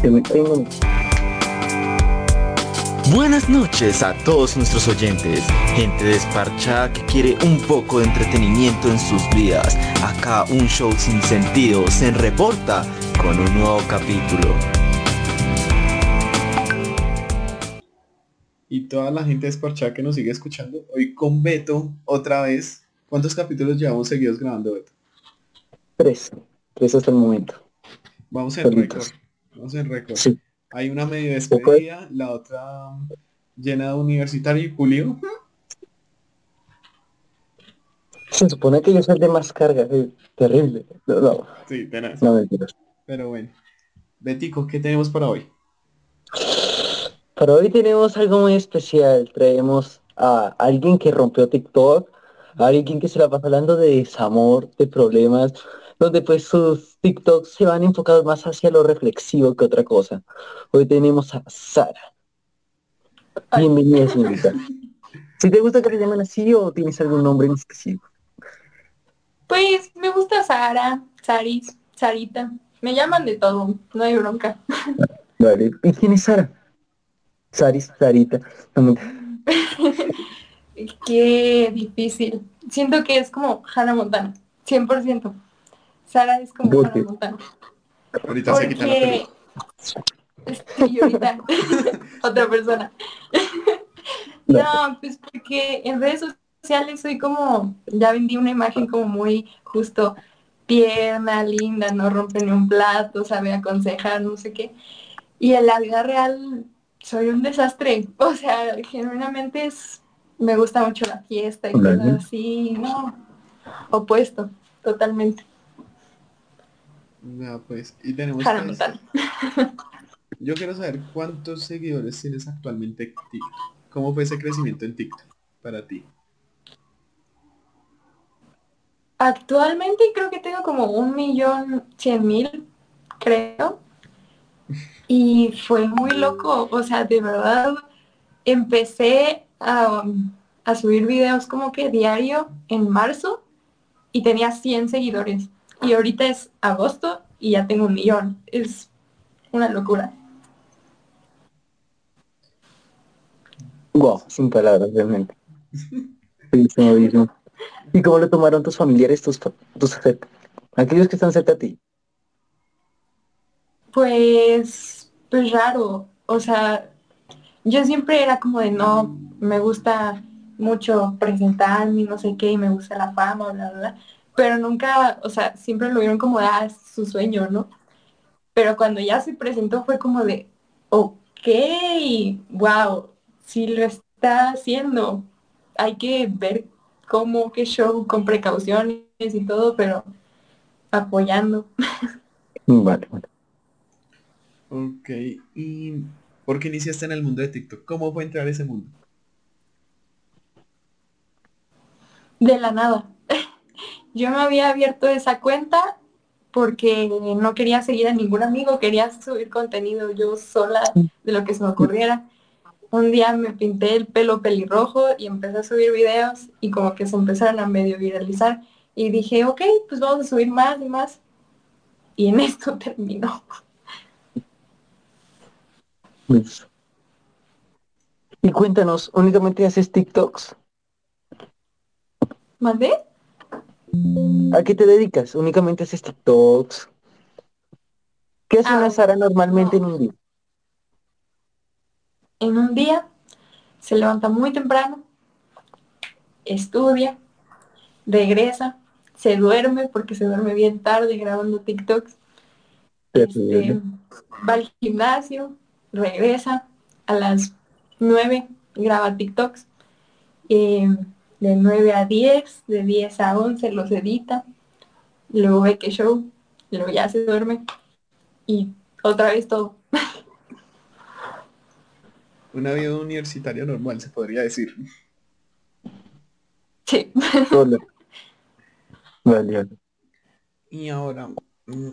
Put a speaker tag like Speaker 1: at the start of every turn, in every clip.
Speaker 1: que me tengo.
Speaker 2: Buenas noches a todos nuestros oyentes, gente desparchada que quiere un poco de entretenimiento en sus vidas. Acá un show sin sentido se reporta con un nuevo capítulo.
Speaker 3: Y toda la gente desparchada que nos sigue escuchando, hoy con Beto, otra vez. ¿Cuántos capítulos llevamos seguidos grabando, Beto?
Speaker 1: Tres. Tres hasta el momento.
Speaker 3: Vamos en
Speaker 1: Solitos.
Speaker 3: récord. Vamos en récord.
Speaker 1: Sí.
Speaker 3: Hay una medio despedida, la otra llena de universitario y Julio.
Speaker 1: Se supone que yo soy de más carga. Terrible. No, no,
Speaker 3: Sí, tenés.
Speaker 1: no mentiras.
Speaker 3: Pero bueno. Betico, ¿qué tenemos para hoy?
Speaker 1: Para hoy tenemos algo muy especial. Traemos a alguien que rompió TikTok, a alguien que se la pasa hablando de desamor, de problemas, donde pues sus TikToks se van enfocados más hacia lo reflexivo que otra cosa. Hoy tenemos a Sara. Bienvenida, señorita. Si te gusta que te llamen así o tienes algún nombre en específico.
Speaker 4: Pues me gusta Sara, Saris, Sarita. Me llaman de todo, no hay bronca.
Speaker 1: Vale. ¿Y quién es Sara? Saris, Sarita. No me-
Speaker 4: Qué difícil. Siento que es como Hannah Montana, 100%. Sara es como
Speaker 1: ¿Por
Speaker 4: Hannah
Speaker 1: qué?
Speaker 4: Montana.
Speaker 3: Ahorita se quita la
Speaker 4: Porque... ahorita, otra persona. No, pues porque en redes sociales soy como, ya vendí una imagen como muy justo tierna, linda, no rompe ni un plato, sabe aconsejar, no sé qué. Y en la vida real soy un desastre. O sea, genuinamente es, me gusta mucho la fiesta y cosas así, no, opuesto, totalmente.
Speaker 3: Ya, pues. Y tenemos. Yo quiero saber cuántos seguidores tienes actualmente en TikTok. ¿Cómo fue ese crecimiento en TikTok para ti?
Speaker 4: Actualmente creo que tengo como un millón cien mil, creo. Y fue muy loco, o sea, de verdad empecé a, a subir videos como que diario en marzo y tenía 100 seguidores. Y ahorita es agosto y ya tengo un millón. Es una locura.
Speaker 1: Wow, sin palabras, realmente. Bellísimo, bellísimo. ¿Y cómo lo tomaron tus familiares, tus, tus aquellos que están cerca a ti?
Speaker 4: Pues, pues raro. O sea, yo siempre era como de no, me gusta mucho presentarme, no sé qué, y me gusta la fama, bla, bla, bla. Pero nunca, o sea, siempre lo vieron como ah, es su sueño, ¿no? Pero cuando ya se presentó fue como de, ok, wow, sí lo está haciendo. Hay que ver cómo, qué show, con precauciones y todo, pero apoyando.
Speaker 1: Vale, vale.
Speaker 3: Ok. ¿Y por qué iniciaste en el mundo de TikTok? ¿Cómo fue entrar a ese mundo?
Speaker 4: De la nada. Yo me había abierto esa cuenta porque no quería seguir a ningún amigo, quería subir contenido yo sola de lo que se me ocurriera. Un día me pinté el pelo pelirrojo y empecé a subir videos y como que se empezaron a medio viralizar y dije, ok, pues vamos a subir más y más. Y en esto terminó.
Speaker 1: Listo. Y cuéntanos, ¿únicamente haces TikToks?
Speaker 4: ¿Mandé?
Speaker 1: ¿A qué te dedicas? ¿Únicamente haces TikToks? ¿Qué hace
Speaker 4: Ah,
Speaker 1: una Sara normalmente en un día?
Speaker 4: En un día se levanta muy temprano, estudia, regresa, se duerme porque se duerme bien tarde grabando TikToks, este, va al gimnasio, regresa a las 9, graba TikToks, eh, de 9 a 10, de 10 a 11 los edita, luego ve que show, luego ya se duerme y otra vez todo.
Speaker 3: Una vida universitaria normal, se podría decir.
Speaker 4: Sí.
Speaker 1: Hola. Vale, vale.
Speaker 3: Y ahora, mm,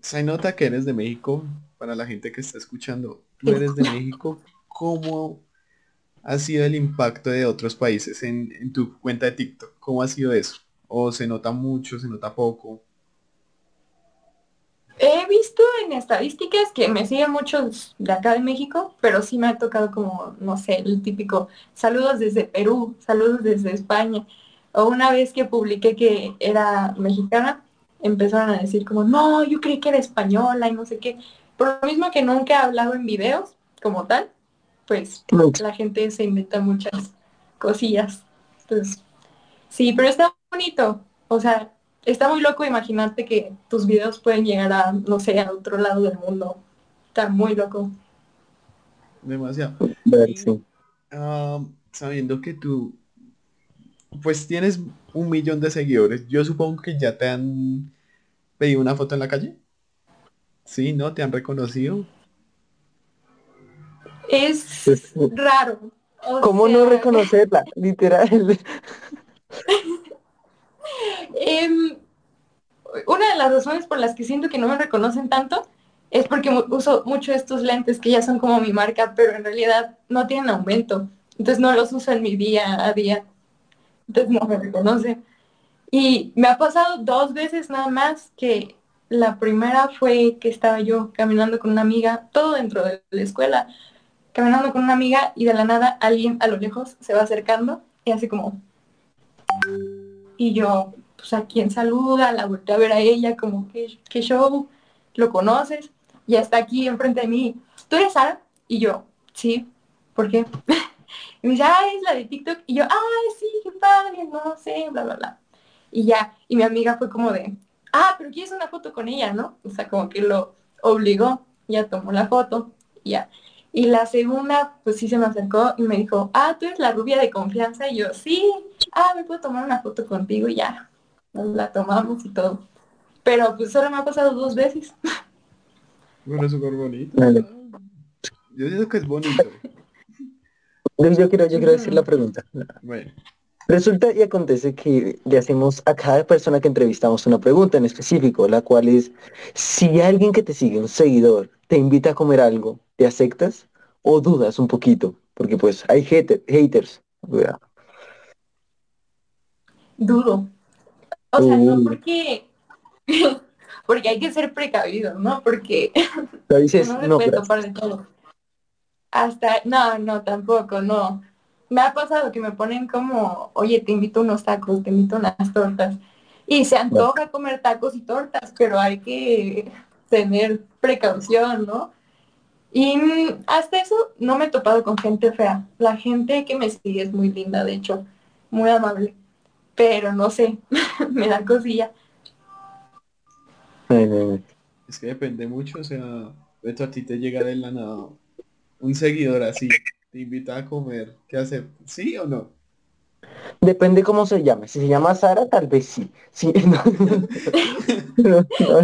Speaker 3: se nota que eres de México, para la gente que está escuchando, tú eres de México, ¿cómo ha sido el impacto de otros países en, tu cuenta de TikTok? ¿Cómo ha sido eso? ¿O se nota mucho, se nota poco?
Speaker 4: He visto en estadísticas que me siguen muchos de acá de México, pero sí me ha tocado como, no sé, el típico saludos desde Perú, saludos desde España. O una vez que publiqué que era mexicana, empezaron a decir como, no, yo creí que era española y no sé qué. Por lo mismo que nunca he hablado en videos como tal, pues la gente se inventa muchas cosillas. Entonces, sí, pero está bonito. O sea, está muy loco imaginarte que tus videos pueden llegar a, no sé, a otro lado del mundo. Está muy loco.
Speaker 3: Demasiado.
Speaker 1: Sí.
Speaker 3: Ah, sabiendo que tú, pues tienes un millón de seguidores, yo supongo que ya te han pedido una foto en la calle. Sí, ¿no? ¿Te han reconocido?
Speaker 4: Es raro. O
Speaker 1: ¿Cómo no reconocerla? Literal.
Speaker 4: em, una de las razones por las que siento que no me reconocen tanto es porque uso mucho estos lentes que ya son como mi marca, pero en realidad no tienen aumento. Entonces no los uso en mi día a día. Entonces no me reconocen. Y me ha pasado dos veces nada más que la primera fue que estaba yo caminando con una amiga, todo dentro de la escuela, caminando con una amiga y de la nada alguien a lo lejos se va acercando y así como... Y yo, pues a quién saluda, la volteé a ver a ella, como, ¿qué, qué show? ¿Lo conoces? Y está aquí enfrente de mí, ¿tú eres Sara? Y yo, sí, ¿por qué? Y me dice, ah, es la de TikTok. Y yo, ay, sí, qué padre, no sé, bla, bla, bla. Y ya, y mi amiga fue como de, ah, pero quieres una foto con ella, ¿no? O sea, como que lo obligó, ya tomó la foto, ya. Y la segunda, pues sí se me acercó y me dijo, ah, tú eres la rubia de confianza. Y yo, sí, ah, me puedo tomar una foto contigo y ya. Nos la tomamos y todo. Pero pues solo me ha pasado dos veces.
Speaker 3: Bueno, súper bonito.
Speaker 1: Vale.
Speaker 3: Yo digo que es bonito.
Speaker 1: Yo quiero, yo quiero decir la pregunta.
Speaker 3: Bueno,
Speaker 1: Resulta y acontece que le hacemos a cada persona que entrevistamos una pregunta en específico, la cual es, si alguien que te sigue, un seguidor, te invita a comer algo, ¿te aceptas o dudas un poquito? Porque pues hay hater- haters. ¿verdad?
Speaker 4: Dudo. O sea, no
Speaker 1: Uh.
Speaker 4: porque... porque hay que ser precavido, ¿no? Porque
Speaker 1: dices,
Speaker 4: no se
Speaker 1: no,
Speaker 4: puede topar de todo. Hasta, no, no, tampoco, no. Me ha pasado que me ponen como, oye, te invito unos tacos, te invito unas tortas. Y se antoja comer tacos y tortas, pero hay que tener precaución, ¿no? Y mm, hasta eso no me he topado con gente fea. La gente que me sigue es muy linda, de hecho, muy amable. Pero no sé, me da cosilla.
Speaker 3: Es que depende mucho, o sea, de hecho a ti te llega de la nada un seguidor así, te invita a comer, ¿qué hacer? ¿Sí o no?
Speaker 1: Depende cómo se llame. Si se llama Sara, tal vez sí. Sí, no. No, no,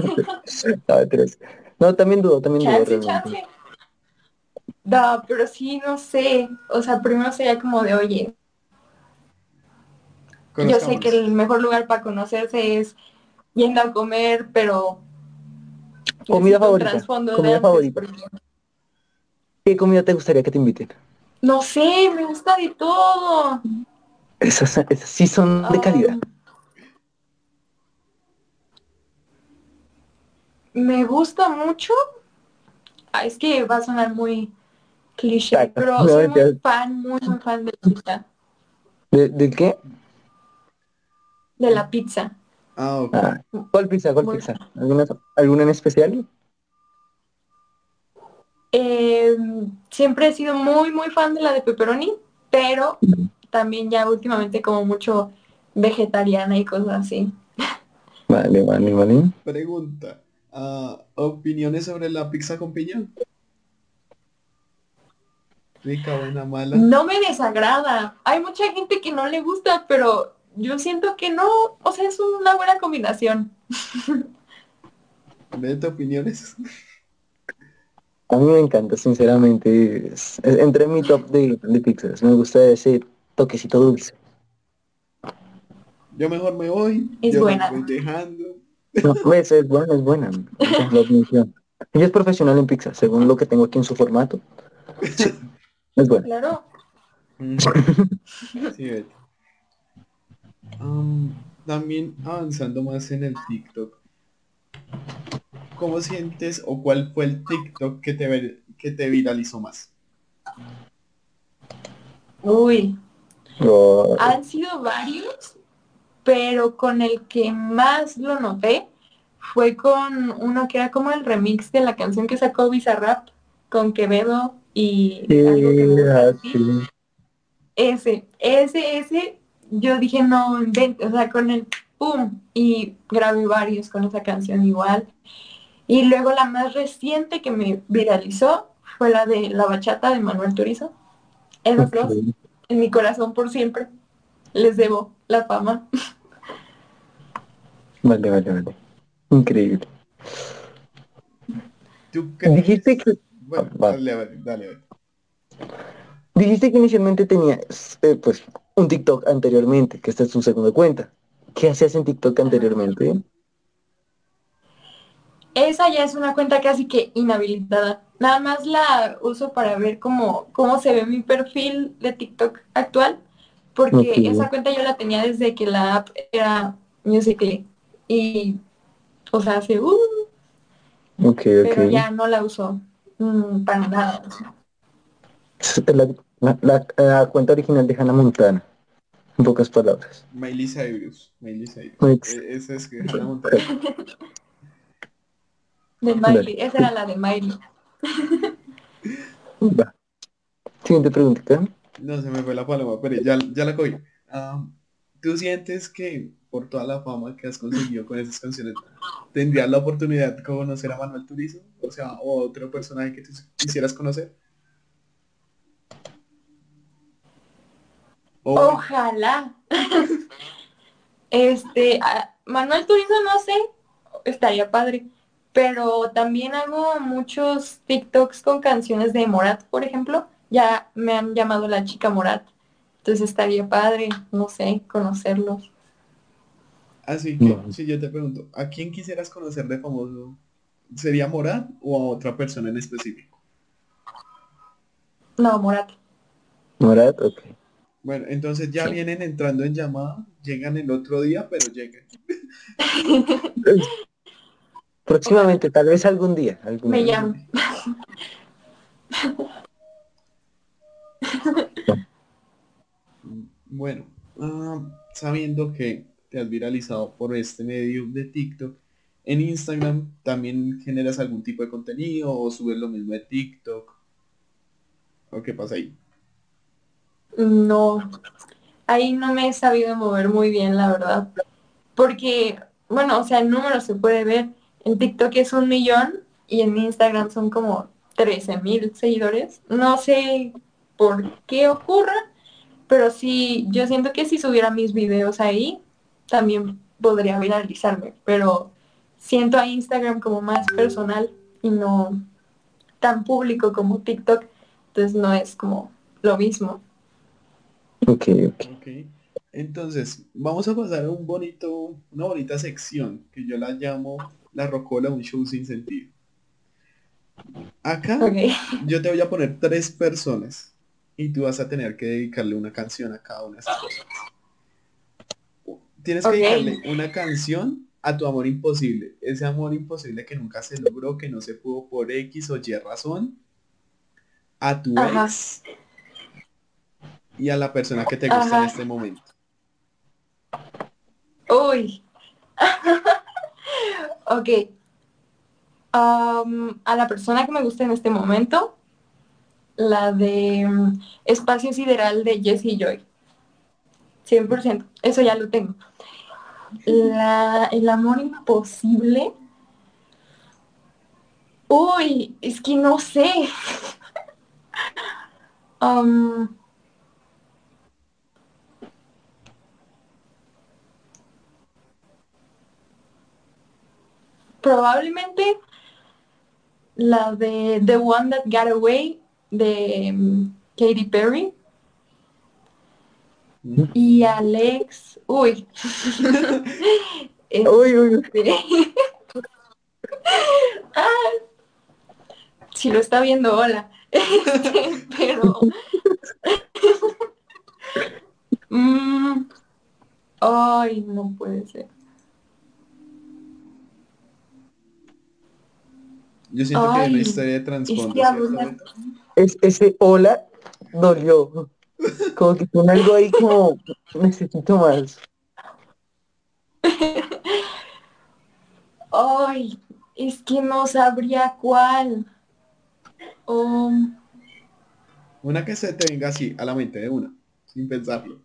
Speaker 1: no, mentiras. No, también dudo, también dudo
Speaker 4: Chance,
Speaker 1: realmente.
Speaker 4: No, pero sí, no sé. O sea, primero sería como de, oye, yo sé que el mejor lugar para conocerse es yendo a comer, pero
Speaker 1: Comida favorita, comida favorita. ¿Qué comida te gustaría que te inviten?
Speaker 4: No sé, me gusta de todo.
Speaker 1: Esas, esas sí son de calidad.
Speaker 4: Um, me gusta mucho. Ah, es que va a sonar muy cliché,
Speaker 1: Exacto.
Speaker 4: pero
Speaker 1: No,
Speaker 4: soy muy fan, muy, muy fan de la pizza.
Speaker 1: ¿De, de qué?
Speaker 4: De la pizza.
Speaker 3: Ah, ok.
Speaker 1: Ah, ¿Cuál pizza? ¿Cuál
Speaker 4: Muy
Speaker 1: pizza? ¿Alguna, ¿Alguna en especial?
Speaker 4: Eh, siempre he sido muy, muy fan de la de pepperoni, pero también ya últimamente como mucho vegetariana y cosas así.
Speaker 1: Vale, vale, vale.
Speaker 3: Pregunta, ah, ¿opiniones sobre la pizza con piña? Rica, buena, mala.
Speaker 4: No me desagrada. Hay mucha gente que no le gusta, pero yo siento que no. O sea, es una buena combinación.
Speaker 3: ¿Ves opiniones?
Speaker 1: A mí me encanta, sinceramente. Es, es entre mi top de, de pizzas. Me gusta ese toquecito dulce.
Speaker 3: Yo mejor me voy.
Speaker 4: Es
Speaker 3: yo me
Speaker 4: buena.
Speaker 3: voy dejando.
Speaker 1: No, es buena, es buena. Esa es la admisión. Ella es profesional en pizza, según lo que tengo aquí en su formato. Sí, es.
Speaker 4: Claro.
Speaker 3: Mm. Sí. Am, también avanzando más en el TikTok. ¿cómo sientes o cuál fue el TikTok que te, que te viralizó más?
Speaker 4: Uy, han sido varios, pero con el que más lo noté fue con uno que era como el remix de la canción que sacó Bizarrap con Quevedo y algo que ah, Ese, ese, ese, yo dije no, o sea, con el pum, y grabé varios con esa canción igual. Y luego la más reciente que me viralizó fue la de La Bachata de Manuel Turizo. Esos dos, en mi corazón por siempre. Les debo la fama.
Speaker 1: Vale, vale, vale. Increíble. Dijiste que... dale, dale, Dijiste que inicialmente tenías eh, pues un TikTok anteriormente, que esta es tu segunda cuenta. ¿Qué hacías en TikTok anteriormente?
Speaker 4: Esa ya es una cuenta casi que inhabilitada. Nada más la uso para ver cómo, cómo se ve mi perfil de TikTok actual, porque esa cuenta yo la tenía desde que la app era Musical.ly. Y, o sea, hace... Uh, pero ya no la uso mm, para nada.
Speaker 1: La, cuenta original de Hannah Montana. En pocas palabras.
Speaker 3: Miley Cyrus. Miley Cyrus. E, esa es que Hannah Montana.
Speaker 4: De Miley, esa era la de Miley. Va.
Speaker 1: Siguiente pregunta.
Speaker 3: No, se me fue la paloma, pero ya, ya la cogí. Ah, ¿Tú sientes que por toda la fama que has conseguido con esas canciones, tendrías la oportunidad de conocer a Manuel Turizo? O sea, o otro personaje que tú quisieras conocer.
Speaker 4: Ojalá. este, Manuel Turizo no sé, estaría padre. Pero también hago muchos TikToks con canciones de Morat, por ejemplo. Ya me han llamado la chica Morat. Entonces estaría padre, no sé, conocerlos.
Speaker 3: Así que, si yo te pregunto, ¿a quién quisieras conocer de famoso? ¿Sería Morat o a otra persona en específico?
Speaker 4: No, Morat.
Speaker 1: Morat, ok.
Speaker 3: Bueno, entonces ya vienen entrando en llamada, llegan el otro día, pero llegan.
Speaker 1: Próximamente, tal vez algún día.
Speaker 4: Me llamo.
Speaker 3: Bueno, ah, sabiendo que te has viralizado por este medio de TikTok, en Instagram también generas algún tipo de contenido o subes lo mismo de TikTok. ¿O qué pasa ahí?
Speaker 4: No, ahí no me he sabido mover muy bien, la verdad. Porque, bueno, o sea, el número se puede ver, en TikTok es un millón y en Instagram son como 13 mil seguidores. No sé por qué ocurra, pero sí, yo siento que si subiera mis videos ahí, también podría viralizarme, pero siento a Instagram como más personal y no tan público como TikTok, entonces no es como lo mismo.
Speaker 1: Ok, ok.
Speaker 3: okay. Entonces, vamos a pasar a un bonito, una bonita sección que yo la llamo la rocola, un show sin sentido. Acá yo te voy a poner tres personas y tú vas a tener que dedicarle una canción a cada una de esas personas. Tienes que dedicarle una canción a tu amor imposible. Ese amor imposible que nunca se logró, que no se pudo por X o Y razón. A tu ex. Y a la persona que te gusta en este momento.
Speaker 4: Uy. Ok. a la persona que me gusta en este momento, la de mm, Espacio Sideral de Jessie Joy. 100%. Eso ya lo tengo. La, el amor imposible. Uy, es que no sé. probablemente la de The One That Got Away de um, Katy Perry. Y Alex, uy. uy, uy. ah, si lo está viendo, hola. pero... Mm, ay, no puede ser.
Speaker 3: Yo siento que hay una
Speaker 4: Ay,
Speaker 3: historia de trasfondo,
Speaker 1: Es, ese hola dolió. Como que con algo ahí como necesito más.
Speaker 4: Ay, es que no sabría cuál. Um,
Speaker 3: Una que se te venga así, a la mente de una, sin pensarlo.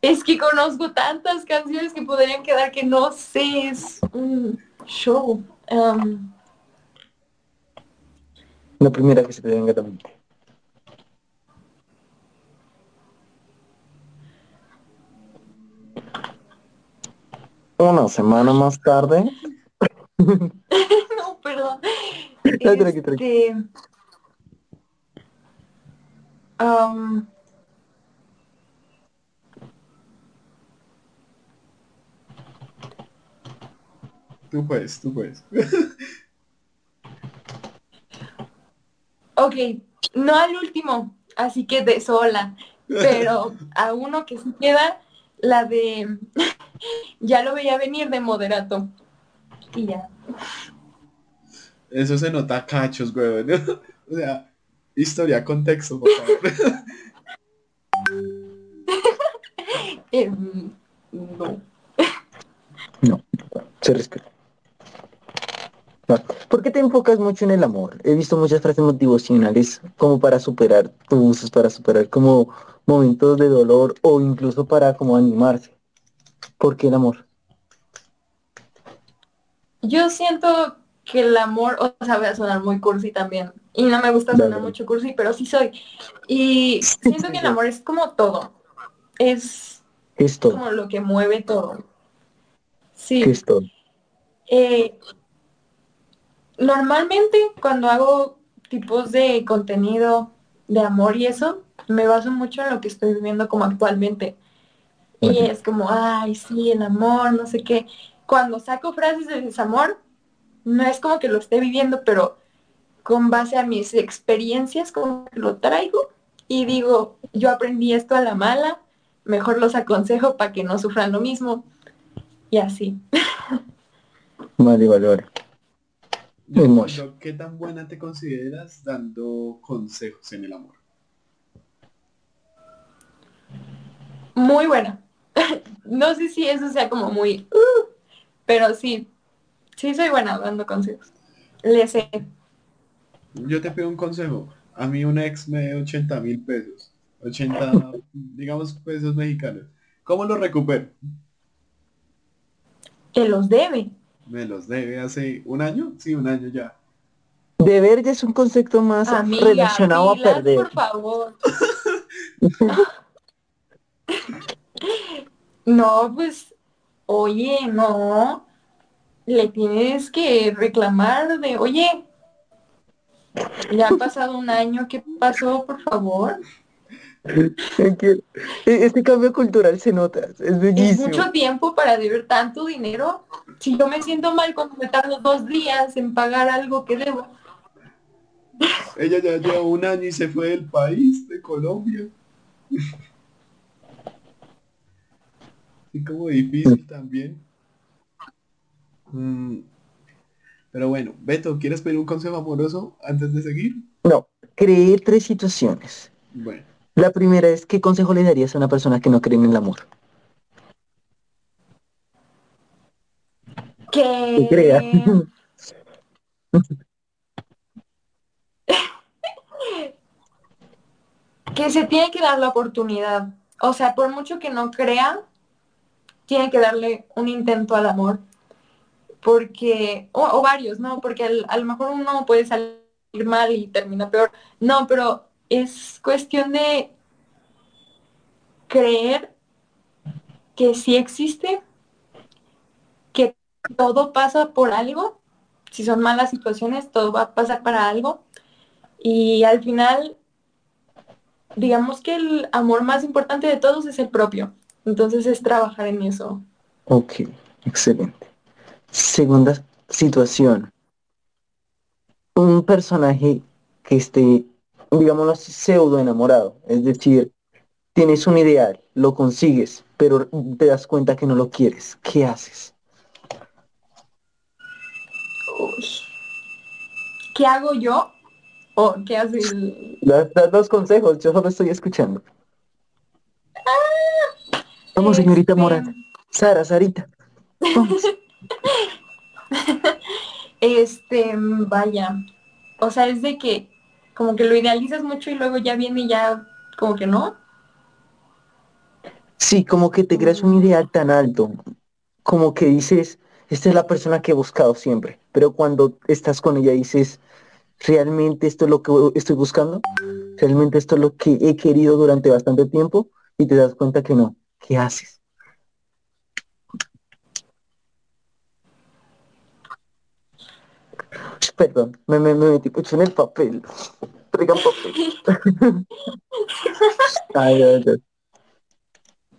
Speaker 4: es que conozco tantas canciones que podrían quedar que no sé, es un show. Um,
Speaker 1: La primera que se te venga a la mente. Una semana más tarde.
Speaker 4: no, perdón.
Speaker 1: No, tranqui, tranqui.
Speaker 4: Este, um,
Speaker 3: Tú puedes, tú puedes.
Speaker 4: ok, no al último, así que de sola, pero a uno que sí queda, la de ya lo veía venir de moderato. Y ya.
Speaker 3: Eso se nota a cachos, güey. O sea, historia, contexto, por favor.
Speaker 4: Em, no.
Speaker 1: No, se respeta. ¿Por qué te enfocas mucho en el amor? He visto muchas frases motivacionales como para superar, tú usas para superar como momentos de dolor o incluso para como animarse. ¿Por qué el amor?
Speaker 4: Yo siento que el amor, o sea, voy a sonar muy cursi también. Y no me gusta sonar
Speaker 1: Dale.
Speaker 4: mucho cursi, pero sí soy. Y siento que el amor es como todo. Es
Speaker 1: ¿Qué es todo?
Speaker 4: como lo que mueve todo.
Speaker 1: ¿Qué
Speaker 4: Sí.
Speaker 1: es todo?
Speaker 4: Eh, normalmente cuando hago tipos de contenido de amor y eso, me baso mucho en lo que estoy viviendo como actualmente. Y es como, ay, sí, el amor, no sé qué. Cuando saco frases de desamor, no es como que lo esté viviendo, pero con base a mis experiencias, como que lo traigo y digo, yo aprendí esto a la mala, mejor los aconsejo para que no sufran lo mismo. Y así.
Speaker 1: Vale, vale, vale. Muy
Speaker 3: ¿Qué tan buena te consideras dando consejos en el amor?
Speaker 4: Muy buena. no sé si eso sea como muy, uh, pero sí, sí soy buena dando consejos. Le sé.
Speaker 3: Yo te pido un consejo. A mí un ex me debe 80 mil pesos. 80, digamos, pesos mexicanos. ¿Cómo los recupero?
Speaker 4: Que los debe.
Speaker 3: Me los debe hace un año. Sí, un año ya.
Speaker 1: Deber ya es un concepto más
Speaker 4: Amiga,
Speaker 1: relacionado a perder.
Speaker 4: por favor. no, pues, oye, no. Le tienes que reclamar de, oye, ya ha pasado un año, ¿qué pasó, por favor?
Speaker 1: Es e- Este cambio cultural se nota, es
Speaker 4: Es
Speaker 1: bellísimo.
Speaker 4: mucho tiempo para deber tanto dinero. Si yo me siento mal cuando me tardo dos días en pagar algo que debo.
Speaker 3: Ella ya lleva un año y se fue del país, de Colombia. Y como difícil también. Mm, Pero bueno, Beto, ¿quieres pedir un consejo amoroso antes de seguir?
Speaker 1: No, creé tres situaciones.
Speaker 3: Bueno,
Speaker 1: La primera es, ¿qué consejo le darías a una persona que no cree en el amor?
Speaker 4: Que...
Speaker 1: Que crea.
Speaker 4: que se tiene que dar la oportunidad. O sea, por mucho que no crea, tiene que darle un intento al amor. Porque, o, o varios, ¿no? Porque a lo mejor uno puede salir mal y termina peor. No, pero es cuestión de creer que sí existe, que todo pasa por algo. Si son malas situaciones, todo va a pasar para algo. Y al final digamos que el amor más importante de todos es el propio. Entonces es trabajar en eso.
Speaker 1: Ok, excelente. Segunda situación. Un personaje que esté, digámoslo así, pseudo enamorado. Es decir, tienes un ideal, lo consigues, pero te das cuenta que no lo quieres. ¿Qué haces?
Speaker 4: ¿qué hago yo? ¿O qué hace el...
Speaker 1: Das, das los consejos, yo solo estoy escuchando. Vamos, señorita
Speaker 4: este.
Speaker 1: Sara, Sarita. Vamos.
Speaker 4: Este, vaya. O sea, es de que como que lo idealizas mucho y luego ya viene y ya como que no.
Speaker 1: Sí, como que te creas un ideal tan alto, como que dices, esta es la persona que he buscado siempre, pero cuando estás con ella dices, ¿realmente esto es lo que estoy buscando? ¿Realmente esto es lo que he querido durante bastante tiempo? Y te das cuenta que no. ¿Qué haces? Perdón, me, me, me metí mucho en el papel. Traigan papel. Ay, ay, ay.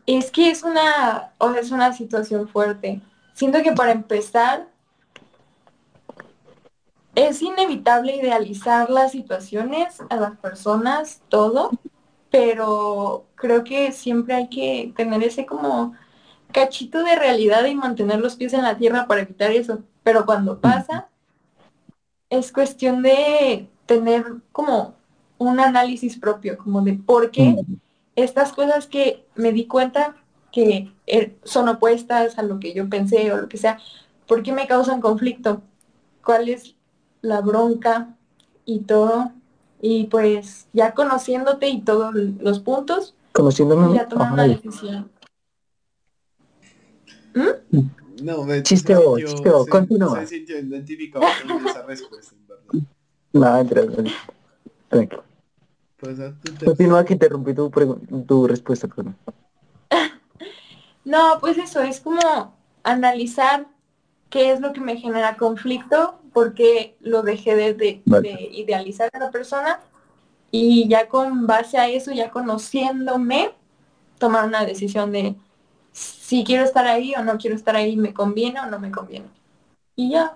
Speaker 4: Es que es una, o sea, es una situación fuerte. Siento que para empezar es inevitable idealizar las situaciones, a las personas, todo, pero creo que siempre hay que tener ese como cachito de realidad y mantener los pies en la tierra para evitar eso. Pero cuando pasa, es cuestión de tener como un análisis propio, como de por qué estas cosas que me di cuenta que eh, son opuestas a lo que yo pensé o lo que sea, ¿por qué me causan conflicto? ¿Cuál es la bronca y todo? Y pues ya conociéndote y todos los puntos,
Speaker 1: Conociéndome.
Speaker 4: ya tomar una
Speaker 1: Ay,
Speaker 4: decisión.
Speaker 3: No, me
Speaker 1: Chisteo,
Speaker 3: se sintió-
Speaker 1: chisteo,
Speaker 3: se-
Speaker 1: continúa.
Speaker 3: Se sintió identificado con esa respuesta, en verdad.
Speaker 1: nada, tranquilo. Tranquilo.
Speaker 3: Pues tercer-
Speaker 1: Continúa que interrumpí tu, tu respuesta, perdón.
Speaker 4: No, pues eso, es como analizar qué es lo que me genera conflicto, porque lo dejé de, de-
Speaker 1: Vale.
Speaker 4: de idealizar a la persona y ya con base a eso, ya conociéndome, tomar una decisión de si quiero estar ahí o no quiero estar ahí, me conviene o no me conviene. Y ya.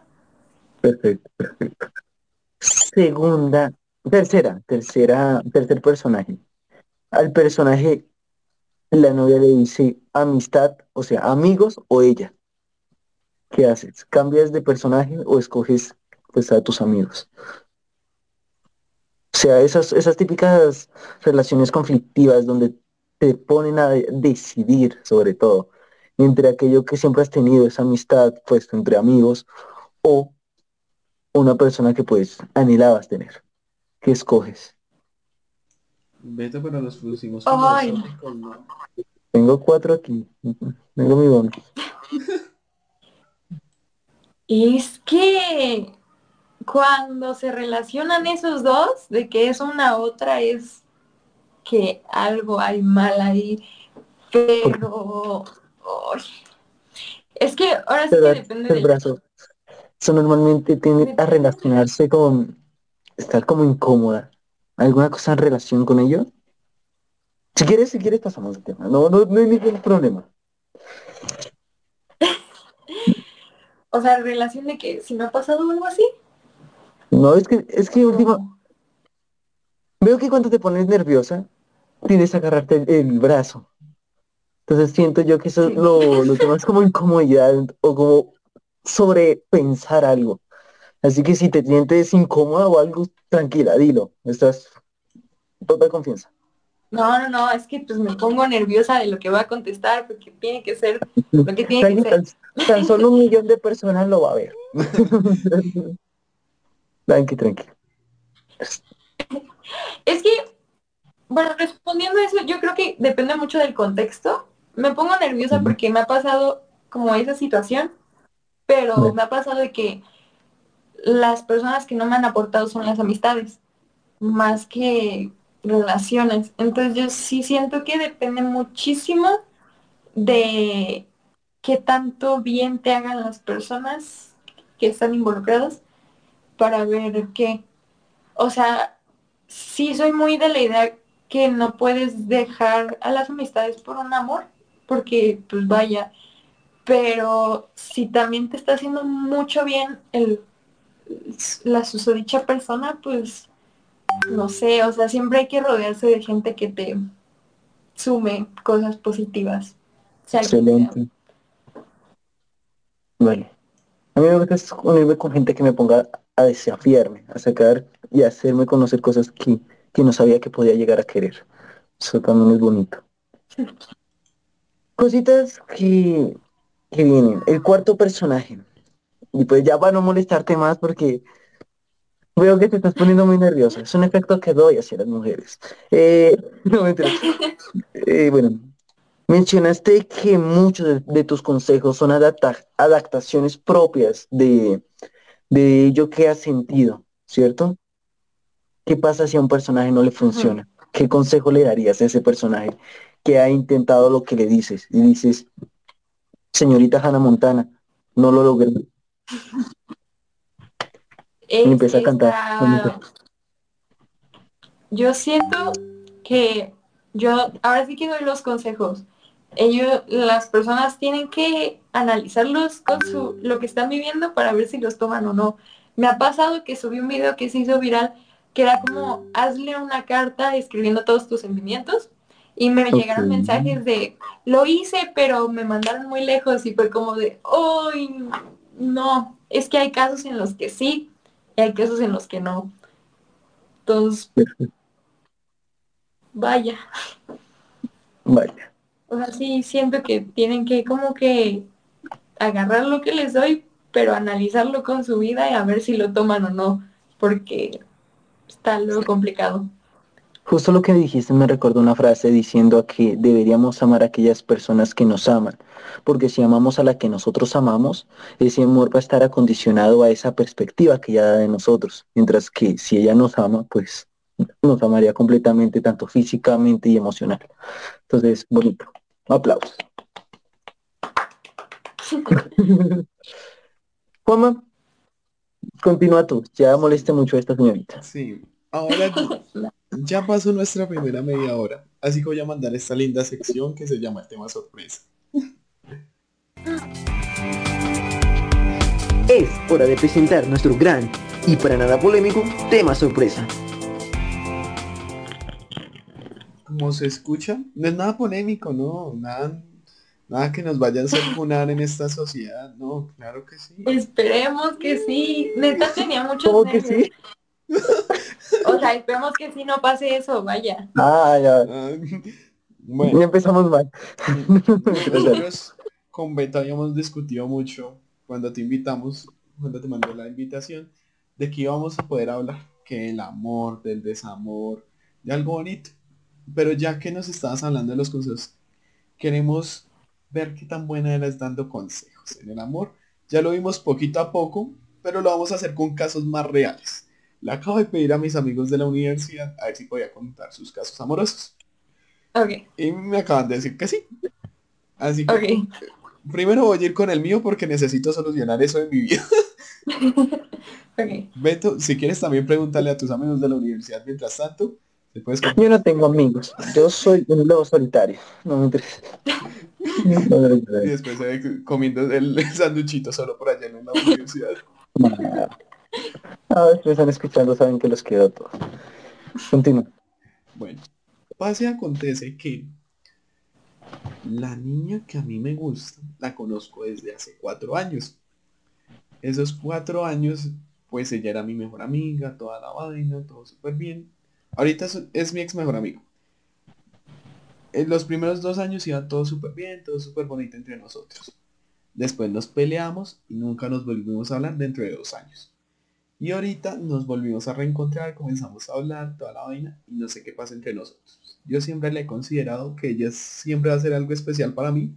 Speaker 1: Perfecto, perfecto. Segunda, tercera, tercera, tercer personaje. Al personaje, la novia le dice amistad, o sea, amigos o ella. ¿Qué haces? ¿Cambias de personaje o escoges pues a tus amigos? O sea, esas, esas típicas relaciones conflictivas donde te ponen a de- decidir sobre todo entre aquello que siempre has tenido, esa amistad pues entre amigos o una persona que pues anhelabas tener. ¿Qué escoges?
Speaker 3: Beto, pero nos pusimos
Speaker 4: Ay.
Speaker 3: ¿no?
Speaker 1: Tengo cuatro aquí. Tengo mi bono.
Speaker 4: Es que cuando se relacionan esos dos, de que es una otra, es que algo hay mal ahí. Pero es que ahora sí que depende
Speaker 1: el
Speaker 4: del
Speaker 1: brazo. Eso normalmente tiende a relacionarse con estar como incómoda. ¿Alguna cosa en relación con ello? Si quieres, si quieres pasamos el tema. No, no, no hay ningún problema.
Speaker 4: O sea, relación de que si me ha pasado algo así.
Speaker 1: No, es que, es que última,
Speaker 4: no.
Speaker 1: veo que cuando te pones nerviosa, tienes a agarrarte el, el brazo. Entonces siento yo que eso
Speaker 4: Sí.
Speaker 1: lo, lo tomas como incomodidad o como sobrepensar algo. Así que si te sientes incómoda o algo, tranquila, dilo. Estás total confianza.
Speaker 4: No, no, no, es que pues me pongo nerviosa de lo que va a contestar porque tiene que ser lo que tiene que
Speaker 1: Tranqui,
Speaker 4: ser.
Speaker 1: tan, tan solo un millón de personas lo va a ver. tranqui, tranqui.
Speaker 4: Es que, bueno, respondiendo a eso, yo creo que depende mucho del contexto. Me pongo nerviosa porque me ha pasado como esa situación, pero me ha pasado de que las personas que no me han aportado son las amistades, más que relaciones. Entonces yo sí siento que depende muchísimo de qué tanto bien te hagan las personas que están involucradas para ver qué. O sea, sí soy muy de la idea que no puedes dejar a las amistades por un amor, porque pues vaya, pero si también te está haciendo mucho bien el la susodicha persona, pues no sé, o sea, siempre hay que rodearse de gente que te sume cosas positivas. sea.
Speaker 1: Excelente. Vale. A mí me gusta unirme con gente que me ponga a desafiarme, a sacar y a hacerme conocer cosas que, que no sabía que podía llegar a querer. Eso también es bonito. Cositas que, que vienen. El cuarto personaje. Y pues ya para no molestarte más porque veo que te estás poniendo muy nerviosa. Es un efecto que doy hacia las mujeres. Eh, no me eh, bueno, mencionaste que muchos de, de tus consejos son adapta- adaptaciones propias de, de ello que has sentido, ¿cierto? ¿Qué pasa si a un personaje no le funciona? ¿Qué consejo le darías a ese personaje que ha intentado lo que le dices? Y dices, señorita Hannah Montana, no lo logré.
Speaker 4: Es-
Speaker 1: Y empieza a cantar.
Speaker 4: Yo siento que yo, ahora sí que doy los consejos. Ellos, las personas tienen que analizarlos con su, lo que están viviendo para ver si los toman o no. Me ha pasado que subí un video que se hizo viral, que era como, hazle una carta escribiendo todos tus sentimientos. Y me llegaron mensajes de, lo hice, pero me mandaron muy lejos y fue como de, ¡ay! No, es que hay casos en los que sí y hay casos en los que no. Entonces, vaya.
Speaker 1: Vaya.
Speaker 4: O sea, sí, siento que tienen que como que agarrar lo que les doy, pero analizarlo con su vida y a ver si lo toman o no, porque está luego complicado.
Speaker 1: Justo lo que dijiste me recordó una frase diciendo que deberíamos amar a aquellas personas que nos aman, porque si amamos a la que nosotros amamos, ese amor va a estar acondicionado a esa perspectiva que ella da de nosotros, mientras que si ella nos ama, pues nos amaría completamente, tanto físicamente y emocional. Entonces, bonito. Aplausos. Juanma, continúa tú, ya moleste mucho a esta señorita.
Speaker 3: Sí, ahora ya pasó nuestra primera media hora, así que voy a mandar esta linda sección que se llama el tema sorpresa.
Speaker 2: Es hora de presentar nuestro gran y para nada polémico tema sorpresa.
Speaker 3: Como se escucha, no es nada polémico, no, nada, nada que nos vaya a funar en esta sociedad, no, claro que sí.
Speaker 4: Esperemos que sí. Neta tenía muchos
Speaker 1: ¿Cómo que sí?
Speaker 4: O sea, esperemos que sí no pase eso, vaya.
Speaker 1: Ah, ya.
Speaker 3: Ah, Bueno,
Speaker 1: empezamos mal.
Speaker 3: nosotros con Beto habíamos discutido mucho cuando te invitamos, cuando te mandé la invitación, de que íbamos a poder hablar que el amor, del desamor, de algo bonito. Pero ya que nos estabas hablando de los consejos, queremos ver qué tan buena eres dando consejos en el amor. Ya lo vimos poquito a poco, pero lo vamos a hacer con casos más reales. Le acabo de pedir a mis amigos de la universidad a ver si podía contar sus casos amorosos. Y me acaban de decir que sí. Así que primero voy a ir con el mío porque necesito solucionar eso en mi vida.
Speaker 4: Ok.
Speaker 3: Beto, si quieres también pregúntale a tus amigos de la universidad mientras tanto. Puedes contar.
Speaker 1: Yo no tengo amigos. Yo soy un lobo solitario. No me interesa. No me
Speaker 3: Y después se ve comiendo el sanduchito solo por allá en la universidad.
Speaker 1: A me están escuchando, saben que los quiero todos. Continúa.
Speaker 3: Bueno, pase acontece que la niña que a mí me gusta la conozco desde hace cuatro años. Esos cuatro años, pues ella era mi mejor amiga, toda la vaina, todo súper bien. Ahorita es, es mi ex mejor amigo. En los primeros dos años iba todo súper bien, todo súper bonito entre nosotros. Después nos peleamos y nunca nos volvimos a hablar dentro de dos años. Y ahorita nos volvimos a reencontrar, comenzamos a hablar, toda la vaina, y no sé qué pasa entre nosotros. Yo siempre le he considerado que ella siempre va a ser algo especial para mí,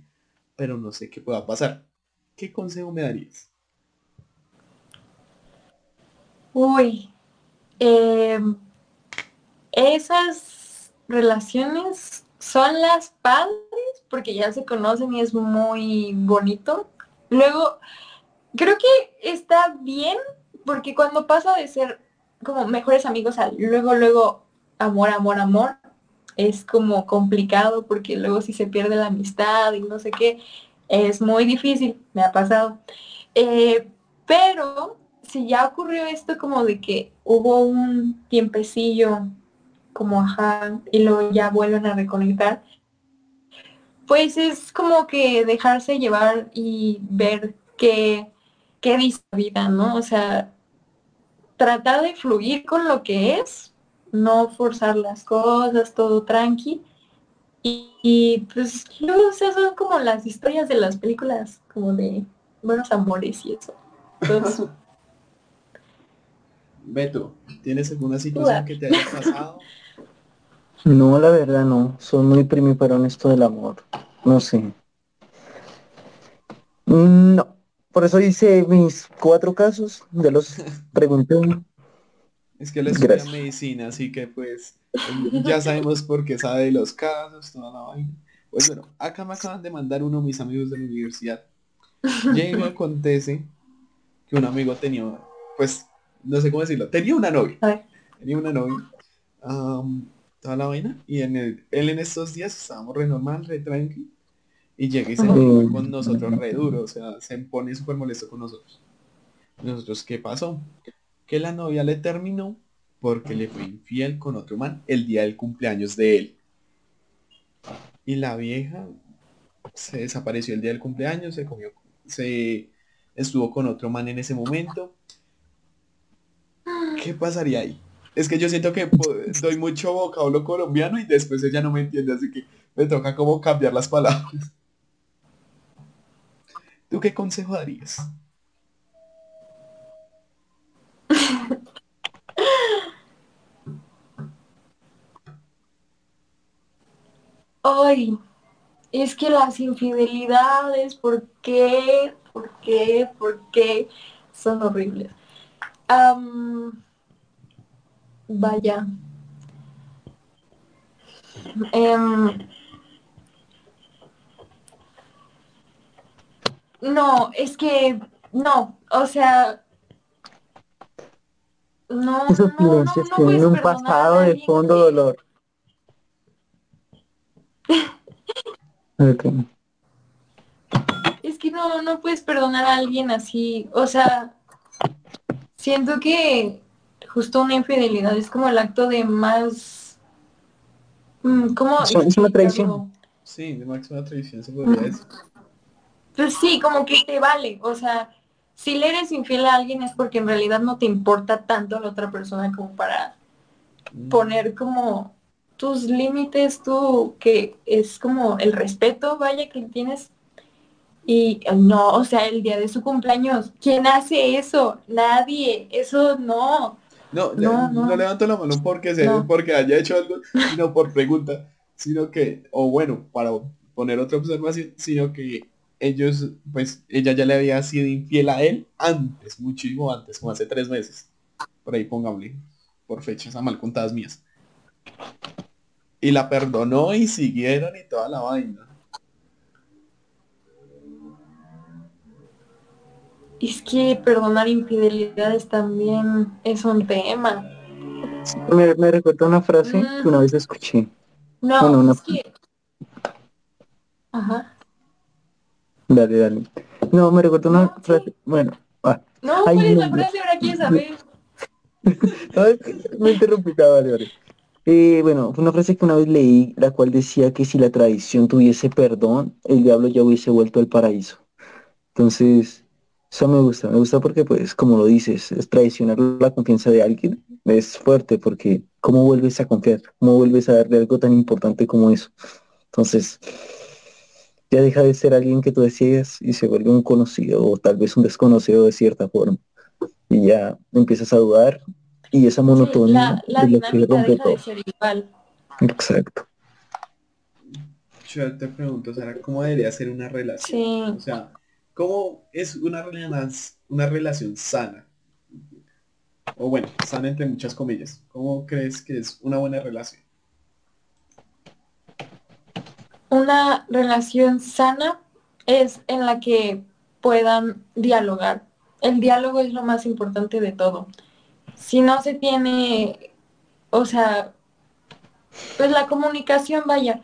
Speaker 3: pero no sé qué pueda pasar. ¿Qué consejo me darías?
Speaker 4: Uy. eh, esas relaciones son las padres porque ya se conocen y es muy bonito. Luego, creo que está bien porque cuando pasa de ser como mejores amigos a luego, luego, amor, amor, amor, es como complicado porque luego si se pierde la amistad y no sé qué, es muy difícil, me ha pasado. Eh, pero si ya ocurrió esto como de que hubo un tiempecillo, como ajá, y luego ya vuelven a reconectar, pues es como que dejarse llevar y ver qué, qué dice la vida, ¿no? O sea, tratar de fluir con lo que es, no forzar las cosas, todo tranqui. Y, pues luego o sea, son como las historias de las películas, como de buenos amores y eso. Entonces,
Speaker 3: Beto, ¿tienes alguna situación que te haya pasado?
Speaker 1: No, la verdad no. Soy muy primíparo en esto del amor. No sé. No. Por eso hice mis cuatro casos. Ya los pregunté.
Speaker 3: Es que él estudia medicina, así que pues ya sabemos por qué sabe de los casos, toda la vaina. Pues bueno, acá me acaban de mandar uno de mis amigos de la universidad. Llega y acontece que un amigo tenía, pues, no sé cómo decirlo, tenía una novia. Tenía una novia. toda la vaina. Y en el, él en estos días estábamos re normal, re tranqui. Y llega y se enoja con nosotros re duro. O sea, se pone súper molesto con nosotros. Nosotros, ¿qué pasó? Que la novia le terminó porque le fue infiel con otro man el día del cumpleaños de él. Y la vieja se desapareció el día del cumpleaños, se comió, se estuvo con otro man en ese momento. ¿Qué pasaría ahí? Es que yo siento que doy mucho vocablo colombiano y después ella no me entiende, así que me toca como cambiar las palabras. ¿Tú qué consejo darías?
Speaker 4: Ay, es que las infidelidades, ¿por qué? ¿Por qué? ¿Por qué? Son horribles. Am, vaya. Em, no, es que no, o sea, no,
Speaker 1: Esos
Speaker 4: no, no,
Speaker 1: silencios
Speaker 4: no
Speaker 1: tienen un pasado de fondo
Speaker 4: que-
Speaker 1: dolor. Ok.
Speaker 4: Es que no, no puedes perdonar a alguien así. O sea, siento que justo una infidelidad es como el acto de más... mm, ¿Cómo
Speaker 1: Es
Speaker 4: explicarlo?
Speaker 1: traición.
Speaker 3: Sí, de máxima tradición se podría decir.
Speaker 4: Pues sí, como que te vale. O sea, si le eres infiel a alguien es porque en realidad no te importa tanto la otra persona como para
Speaker 3: Mm.
Speaker 4: poner como tus límites, tú, que es como el respeto, vaya, que tienes. Y no, o sea, el día de su cumpleaños, ¿quién hace eso? Nadie, eso no.
Speaker 3: No,
Speaker 4: No,
Speaker 3: no,
Speaker 4: no.
Speaker 3: levanto la mano porque se,
Speaker 4: No.
Speaker 3: porque haya hecho algo, sino por pregunta, sino que, o bueno, para poner otra observación, sino que ellos, pues, ella ya le había sido infiel a él antes, muchísimo antes, como hace tres meses. Por ahí pongámosle, por fechas a mal contadas mías. Y la perdonó y siguieron y toda la vaina.
Speaker 4: Es que perdonar infidelidades también es un tema.
Speaker 1: Me, me recuerda una frase
Speaker 4: Mm.
Speaker 1: que una vez escuché.
Speaker 4: No,
Speaker 1: Bueno,
Speaker 4: es que... Ajá.
Speaker 1: Dale, dale. No, me recuerda una
Speaker 4: No,
Speaker 1: frase. Bueno, ah.
Speaker 4: No, ¿cuál es la frase? Ahora quieres saber.
Speaker 1: Me interrumpí, vale, vale. Eh, bueno, fue una frase que una vez leí, la cual decía que si la tradición tuviese perdón, el diablo ya hubiese vuelto al paraíso. Entonces, eso me gusta, me gusta porque, pues, como lo dices, es traicionar la confianza de alguien, es fuerte porque ¿cómo vuelves a confiar? ¿Cómo vuelves a darle algo tan importante como eso? Entonces, ya deja de ser alguien que tú decías y se vuelve un conocido o tal vez un desconocido de cierta forma. Y ya empiezas a dudar y esa
Speaker 4: Sí,
Speaker 1: monotonía
Speaker 4: la, la
Speaker 1: es lo que
Speaker 4: dinámica
Speaker 1: rompe
Speaker 4: deja de
Speaker 1: todo.
Speaker 4: ser igual.
Speaker 1: Exacto.
Speaker 3: Yo te pregunto, Sara, ¿cómo debería ser una relación?
Speaker 4: Sí.
Speaker 3: O sea, ¿cómo es una, una relación sana? O bueno, sana entre muchas comillas. ¿Cómo crees que es una buena relación?
Speaker 4: Una relación sana es en la que puedan dialogar. El diálogo es lo más importante de todo. Si no se tiene, o sea, pues la comunicación, vaya,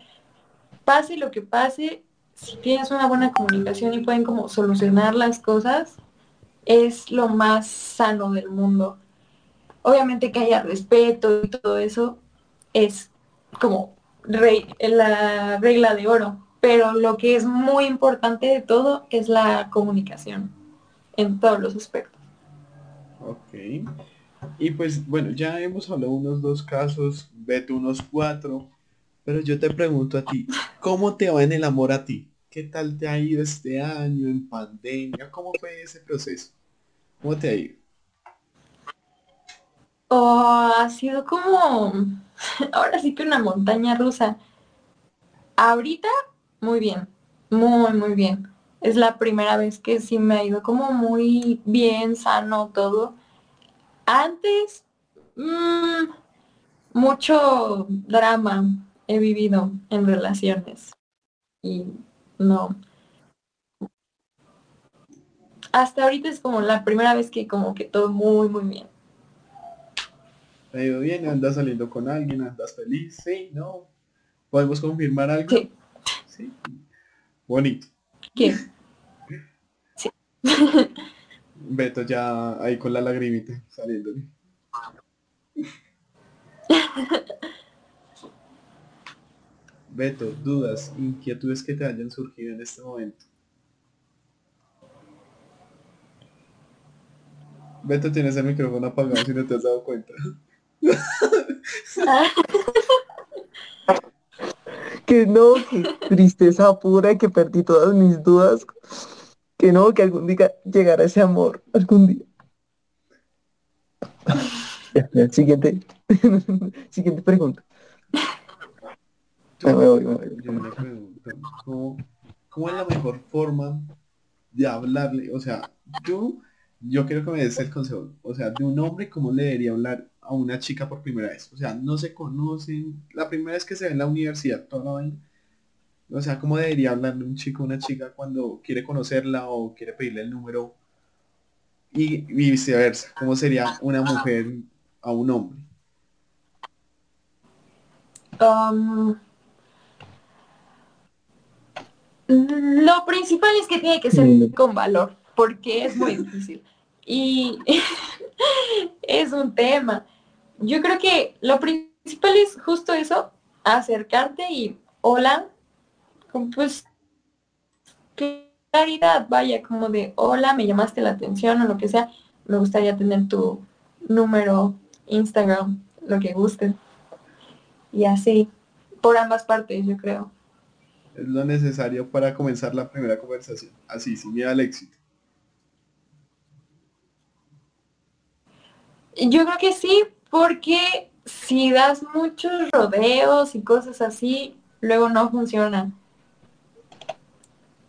Speaker 4: pase lo que pase, si tienes una buena comunicación y pueden como solucionar las cosas, es lo más sano del mundo. Obviamente que haya respeto y todo eso es como rey- la regla de oro, pero lo que es muy importante de todo es la comunicación en todos los aspectos.
Speaker 3: Ok. Y pues bueno, ya hemos hablado unos dos casos, Beto unos cuatro, pero yo te pregunto a ti, ¿cómo te va en el amor a ti? ¿Qué tal te ha ido este año en pandemia? ¿Cómo fue ese proceso? ¿Cómo te ha ido?
Speaker 4: Oh, ha sido como, ahora sí que una montaña rusa. Ahorita, muy bien, muy, muy bien. Es la primera vez que sí me ha ido como muy bien, sano todo. Antes, mmm, mucho drama he vivido en relaciones y no. Hasta ahorita es como la primera vez que como que todo muy, muy bien.
Speaker 3: ¿Te ha ido bien? ¿Andas saliendo con alguien? ¿Andas feliz? Sí, no. ¿Podemos confirmar algo?
Speaker 4: Sí.
Speaker 3: Sí. Bonito.
Speaker 4: ¿Qué?
Speaker 3: Sí. Beto ya ahí con la lagrimita saliendo. Beto, dudas, inquietudes que te hayan surgido en este momento. Beto, tienes el micrófono apagado si no te has dado cuenta.
Speaker 1: que no, que tristeza pura, que perdí todas mis dudas. Que no, que algún día llegará ese amor, algún día. Siguiente. Siguiente pregunta.
Speaker 3: Voy. Yo me pregunto, ¿cómo, ¿cómo es la mejor forma de hablarle? O sea, tú, yo quiero que me des el consejo. O sea, de un hombre, ¿cómo le debería hablar a una chica por primera vez? O sea, no se conocen. La primera vez que se ve en la universidad, toda la vaina. O sea, ¿cómo debería hablarle un chico a una chica cuando quiere conocerla o quiere pedirle el número? Y, viceversa. ¿Cómo sería una mujer a un hombre?
Speaker 4: Um, lo principal es que tiene que ser con valor, porque es muy difícil. Y es un tema. Yo creo que lo principal es justo eso, acercarte y hola, pues claridad, vaya, como de hola, me llamaste la atención o lo que sea, me gustaría tener tu número, Instagram, lo que guste. Y así, por ambas partes, yo creo.
Speaker 3: Es lo necesario para comenzar la primera conversación, así, sin miedo al éxito.
Speaker 4: Yo creo que sí, porque si das muchos rodeos y cosas así, luego no funciona.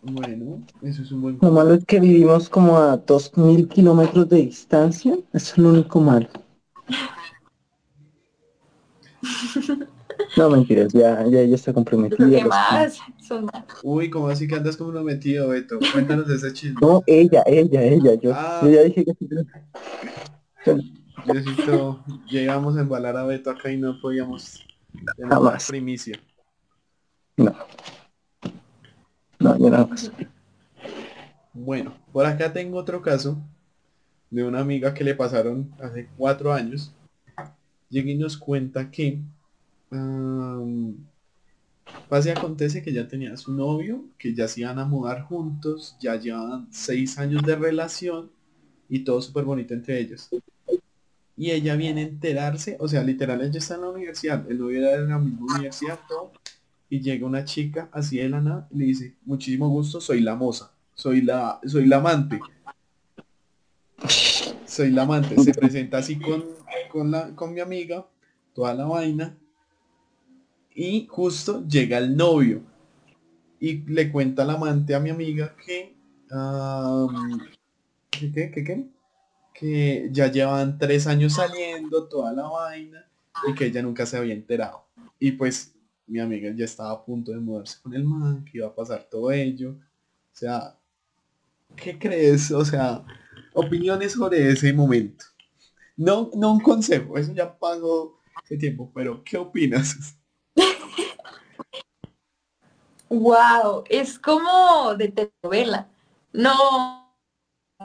Speaker 3: Bueno, eso es un buen...
Speaker 1: Lo malo es que vivimos como a dos mil kilómetros de distancia. Eso es lo único malo. No, mentiras, ya, ya, ya está comprometida.
Speaker 4: ¿Qué más?
Speaker 3: Uy, ¿cómo así que andas como metido, Beto? Cuéntanos ese chisme.
Speaker 1: No, ella, ella, ella. Yo,
Speaker 3: Ah.
Speaker 1: yo ya dije que
Speaker 3: Diosito, llegamos a embalar a Beto acá y no podíamos tener
Speaker 1: Jamás.
Speaker 3: primicia.
Speaker 1: no. No, yo nada más.
Speaker 3: Bueno, por acá tengo otro caso de una amiga que le pasaron hace cuatro años. Llega y nos cuenta que y acontece que ya tenía su novio, que ya se iban a mudar juntos, ya llevaban seis años de relación y todo súper bonito entre ellos. Y ella viene a enterarse, o sea, literal, ella está en la universidad, el novio era de la misma universidad, todo, y llega una chica así de la nada y le dice, muchísimo gusto, soy la moza, soy la, soy la amante. Soy la amante, se presenta así con, con, la, con mi amiga, toda la vaina, y justo llega el novio y le cuenta al amante a mi amiga que, am, ¿que? Que ya llevan tres años saliendo, toda la vaina, y que ella nunca se había enterado. Y pues mi amiga ya estaba a punto de mudarse con el man, que iba a pasar todo ello. O sea, ¿qué crees? O sea, opiniones sobre ese momento. No, no un consejo, eso ya pasó hace tiempo, pero ¿qué opinas?
Speaker 4: Wow, es como de telenovela. No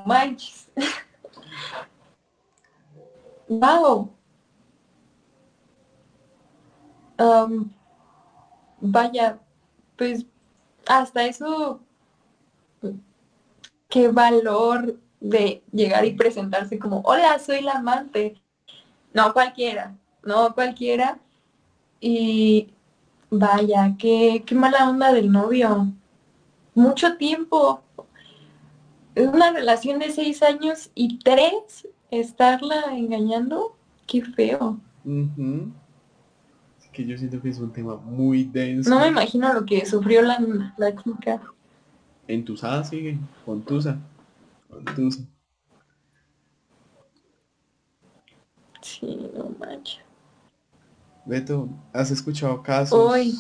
Speaker 4: manches. wow. Vaya, pues hasta eso, qué valor de llegar y presentarse como, hola, soy la amante. No cualquiera, no cualquiera. Y vaya, qué, qué mala onda del novio. Mucho tiempo. Una relación de seis años y tres, estarla engañando, qué feo.
Speaker 3: que yo siento que es un tema muy denso.
Speaker 4: No me imagino lo que sufrió la, la chica.
Speaker 3: Entusada sigue, contusa. Contusa.
Speaker 4: Sí, no manches.
Speaker 3: Beto, ¿has escuchado casos? Hoy.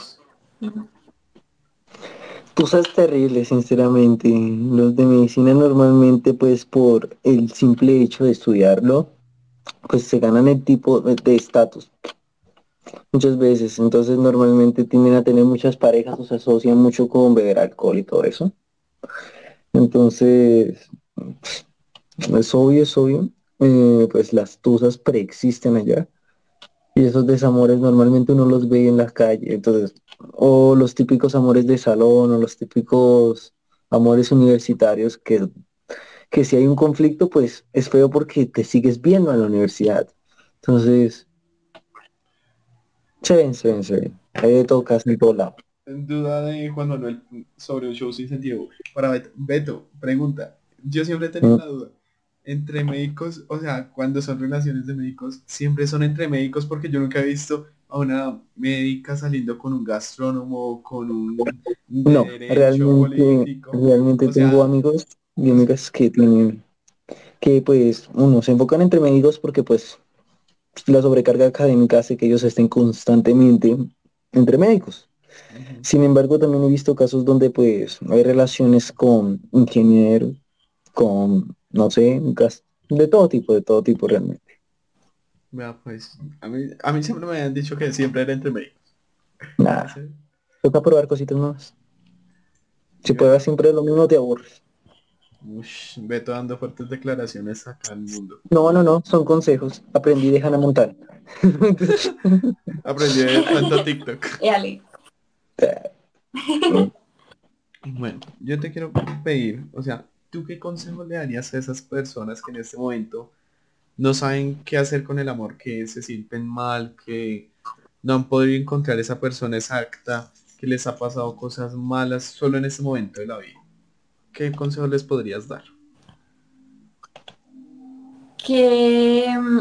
Speaker 1: Cosas terribles, sinceramente. Los de medicina normalmente, pues por el simple hecho de estudiarlo, pues se ganan el tipo de estatus. Muchas veces. Entonces normalmente tienden a tener muchas parejas o se asocian mucho con beber alcohol y todo eso. Entonces, es obvio, es obvio. Eh, pues las tusas preexisten allá. Y esos desamores normalmente uno los ve en la calle. Entonces, o los típicos amores de salón, o los típicos amores universitarios que, que si hay un conflicto, pues es feo porque te sigues viendo en la universidad. Entonces, se ven, se ven, se ven. Hay de todo casi en todo lado.
Speaker 3: En duda de Juan Manuel sobre un show sin sentido. Para Beto, Beto pregunta. Yo siempre he tenido una duda entre médicos, o sea, cuando son relaciones de médicos, siempre son entre médicos porque yo nunca he visto a una médica saliendo con un gastrónomo, con un
Speaker 1: no, realmente, realmente tengo amigos y amigas que tienen que pues uno se enfocan entre médicos porque pues la sobrecarga académica hace que ellos estén constantemente entre médicos. Sin embargo, también he visto casos donde pues hay relaciones con ingenieros, con no sé, de todo tipo, de todo tipo realmente.
Speaker 3: Vea, pues, a mí, a mí siempre me han dicho que siempre era entre médicos.
Speaker 1: Nada. Toca probar cositas nuevas. Si pruebas siempre lo mismo, te aburres.
Speaker 3: Ush, Beto dando fuertes declaraciones acá el mundo.
Speaker 1: No, no, no, son consejos. Aprendí de Hannah Montana.
Speaker 3: Aprendí de tanto TikTok.
Speaker 4: Ale.
Speaker 3: bueno, yo te quiero pedir, o sea, ¿tú qué consejo le darías a esas personas que en este momento no saben qué hacer con el amor, que se sienten mal, que no han podido encontrar esa persona exacta, que les ha pasado cosas malas solo en ese momento de la vida? ¿Qué consejo les podrías dar?
Speaker 4: Que mm,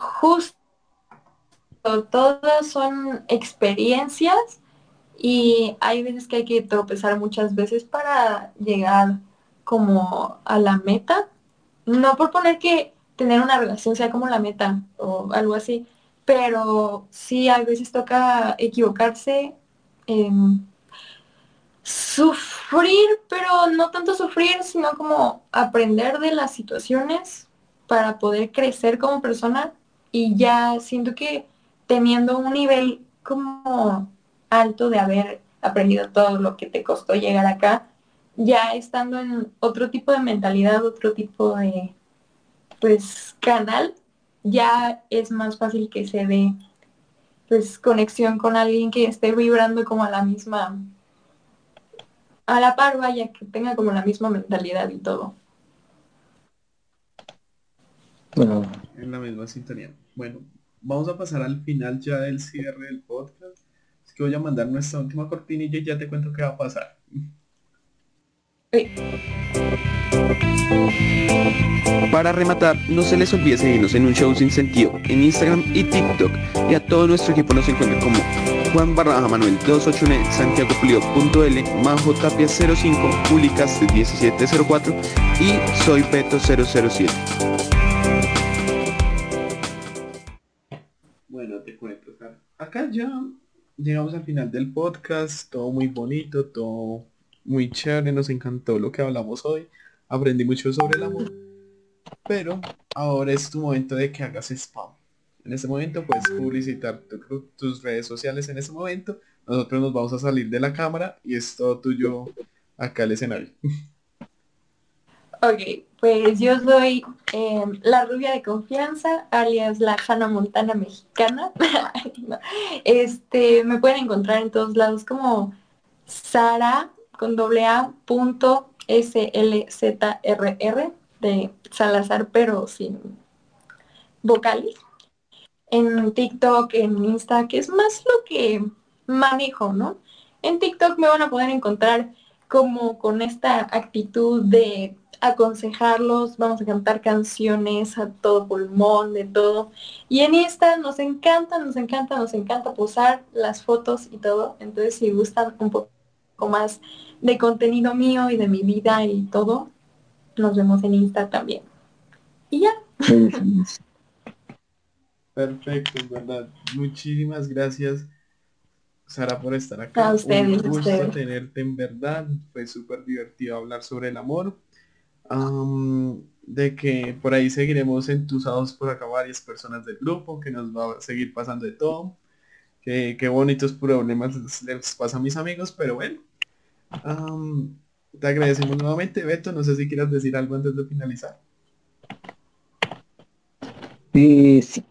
Speaker 4: justo todas son experiencias y hay veces que hay que tropezar muchas veces para llegar como a la meta. No por poner que tener una relación sea como la meta o algo así, pero sí a veces toca equivocarse, sufrir, pero no tanto sufrir, sino como aprender de las situaciones para poder crecer como persona y ya siento que teniendo un nivel como alto de haber aprendido todo lo que te costó llegar acá, ya estando en otro tipo de mentalidad, otro tipo de pues canal, ya es más fácil que se dé pues conexión con alguien que esté vibrando como a la misma a la par vaya que tenga como la misma mentalidad y todo.
Speaker 3: Bueno. En la misma sintonía. Bueno, vamos a pasar al final ya del cierre del podcast voy a mandar nuestra última cortinilla y ya te cuento qué va a pasar.
Speaker 2: Para rematar, no se les olvide seguirnos en un show sin sentido en Instagram y TikTok y a todo nuestro equipo nos encuentra como Juan Barraja Manuel 281 Santiago L Majo Tapia 05 Publicas 1704 y Soy Peto 007.
Speaker 3: Bueno, te cuento, acá ya llegamos al final del podcast, todo muy bonito, todo muy chévere, nos encantó lo que hablamos hoy, aprendí mucho sobre el amor, pero ahora es tu momento de que hagas spam. En ese momento puedes publicitar tus redes sociales en ese momento, nosotros nos vamos a salir de la cámara y es todo tuyo acá el escenario.
Speaker 4: Ok, pues yo soy em, la rubia de confianza, alias la Hannah Montana mexicana. Este, me pueden encontrar en todos lados como Sara con doble A punto S L Z R R de Salazar, pero sin vocales. En TikTok, en Insta, que es más lo que manejo, ¿no? En TikTok me van a poder encontrar como con esta actitud de aconsejarlos, vamos a cantar canciones a todo pulmón, de todo. Y en Insta nos encanta, nos encanta, nos encanta posar las fotos y todo. Entonces si gustan un poco más de contenido mío y de mi vida y todo, nos vemos en Insta también. Y ya.
Speaker 3: Perfecto, verdad. Muchísimas gracias Sara, por estar acá.
Speaker 4: A ustedes,
Speaker 3: Un gusto tenerte en verdad. Fue súper divertido hablar sobre el amor. De que por ahí seguiremos entusados por acá varias personas del grupo, que nos va a seguir pasando de todo. Que, qué bonitos problemas les, pasa a mis amigos, pero bueno. te agradecemos nuevamente, Beto. No sé si quieras decir algo antes de finalizar.
Speaker 1: Sí, sí.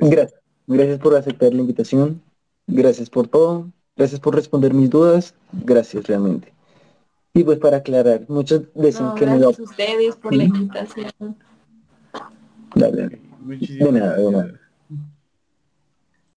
Speaker 1: Gracias. Gracias por aceptar la invitación. Gracias por todo. Gracias por responder mis dudas. Gracias realmente. Y pues para aclarar, muchos dicen que
Speaker 4: gracias a ustedes por la invitación.
Speaker 1: Dale, dale. De nada, de nada.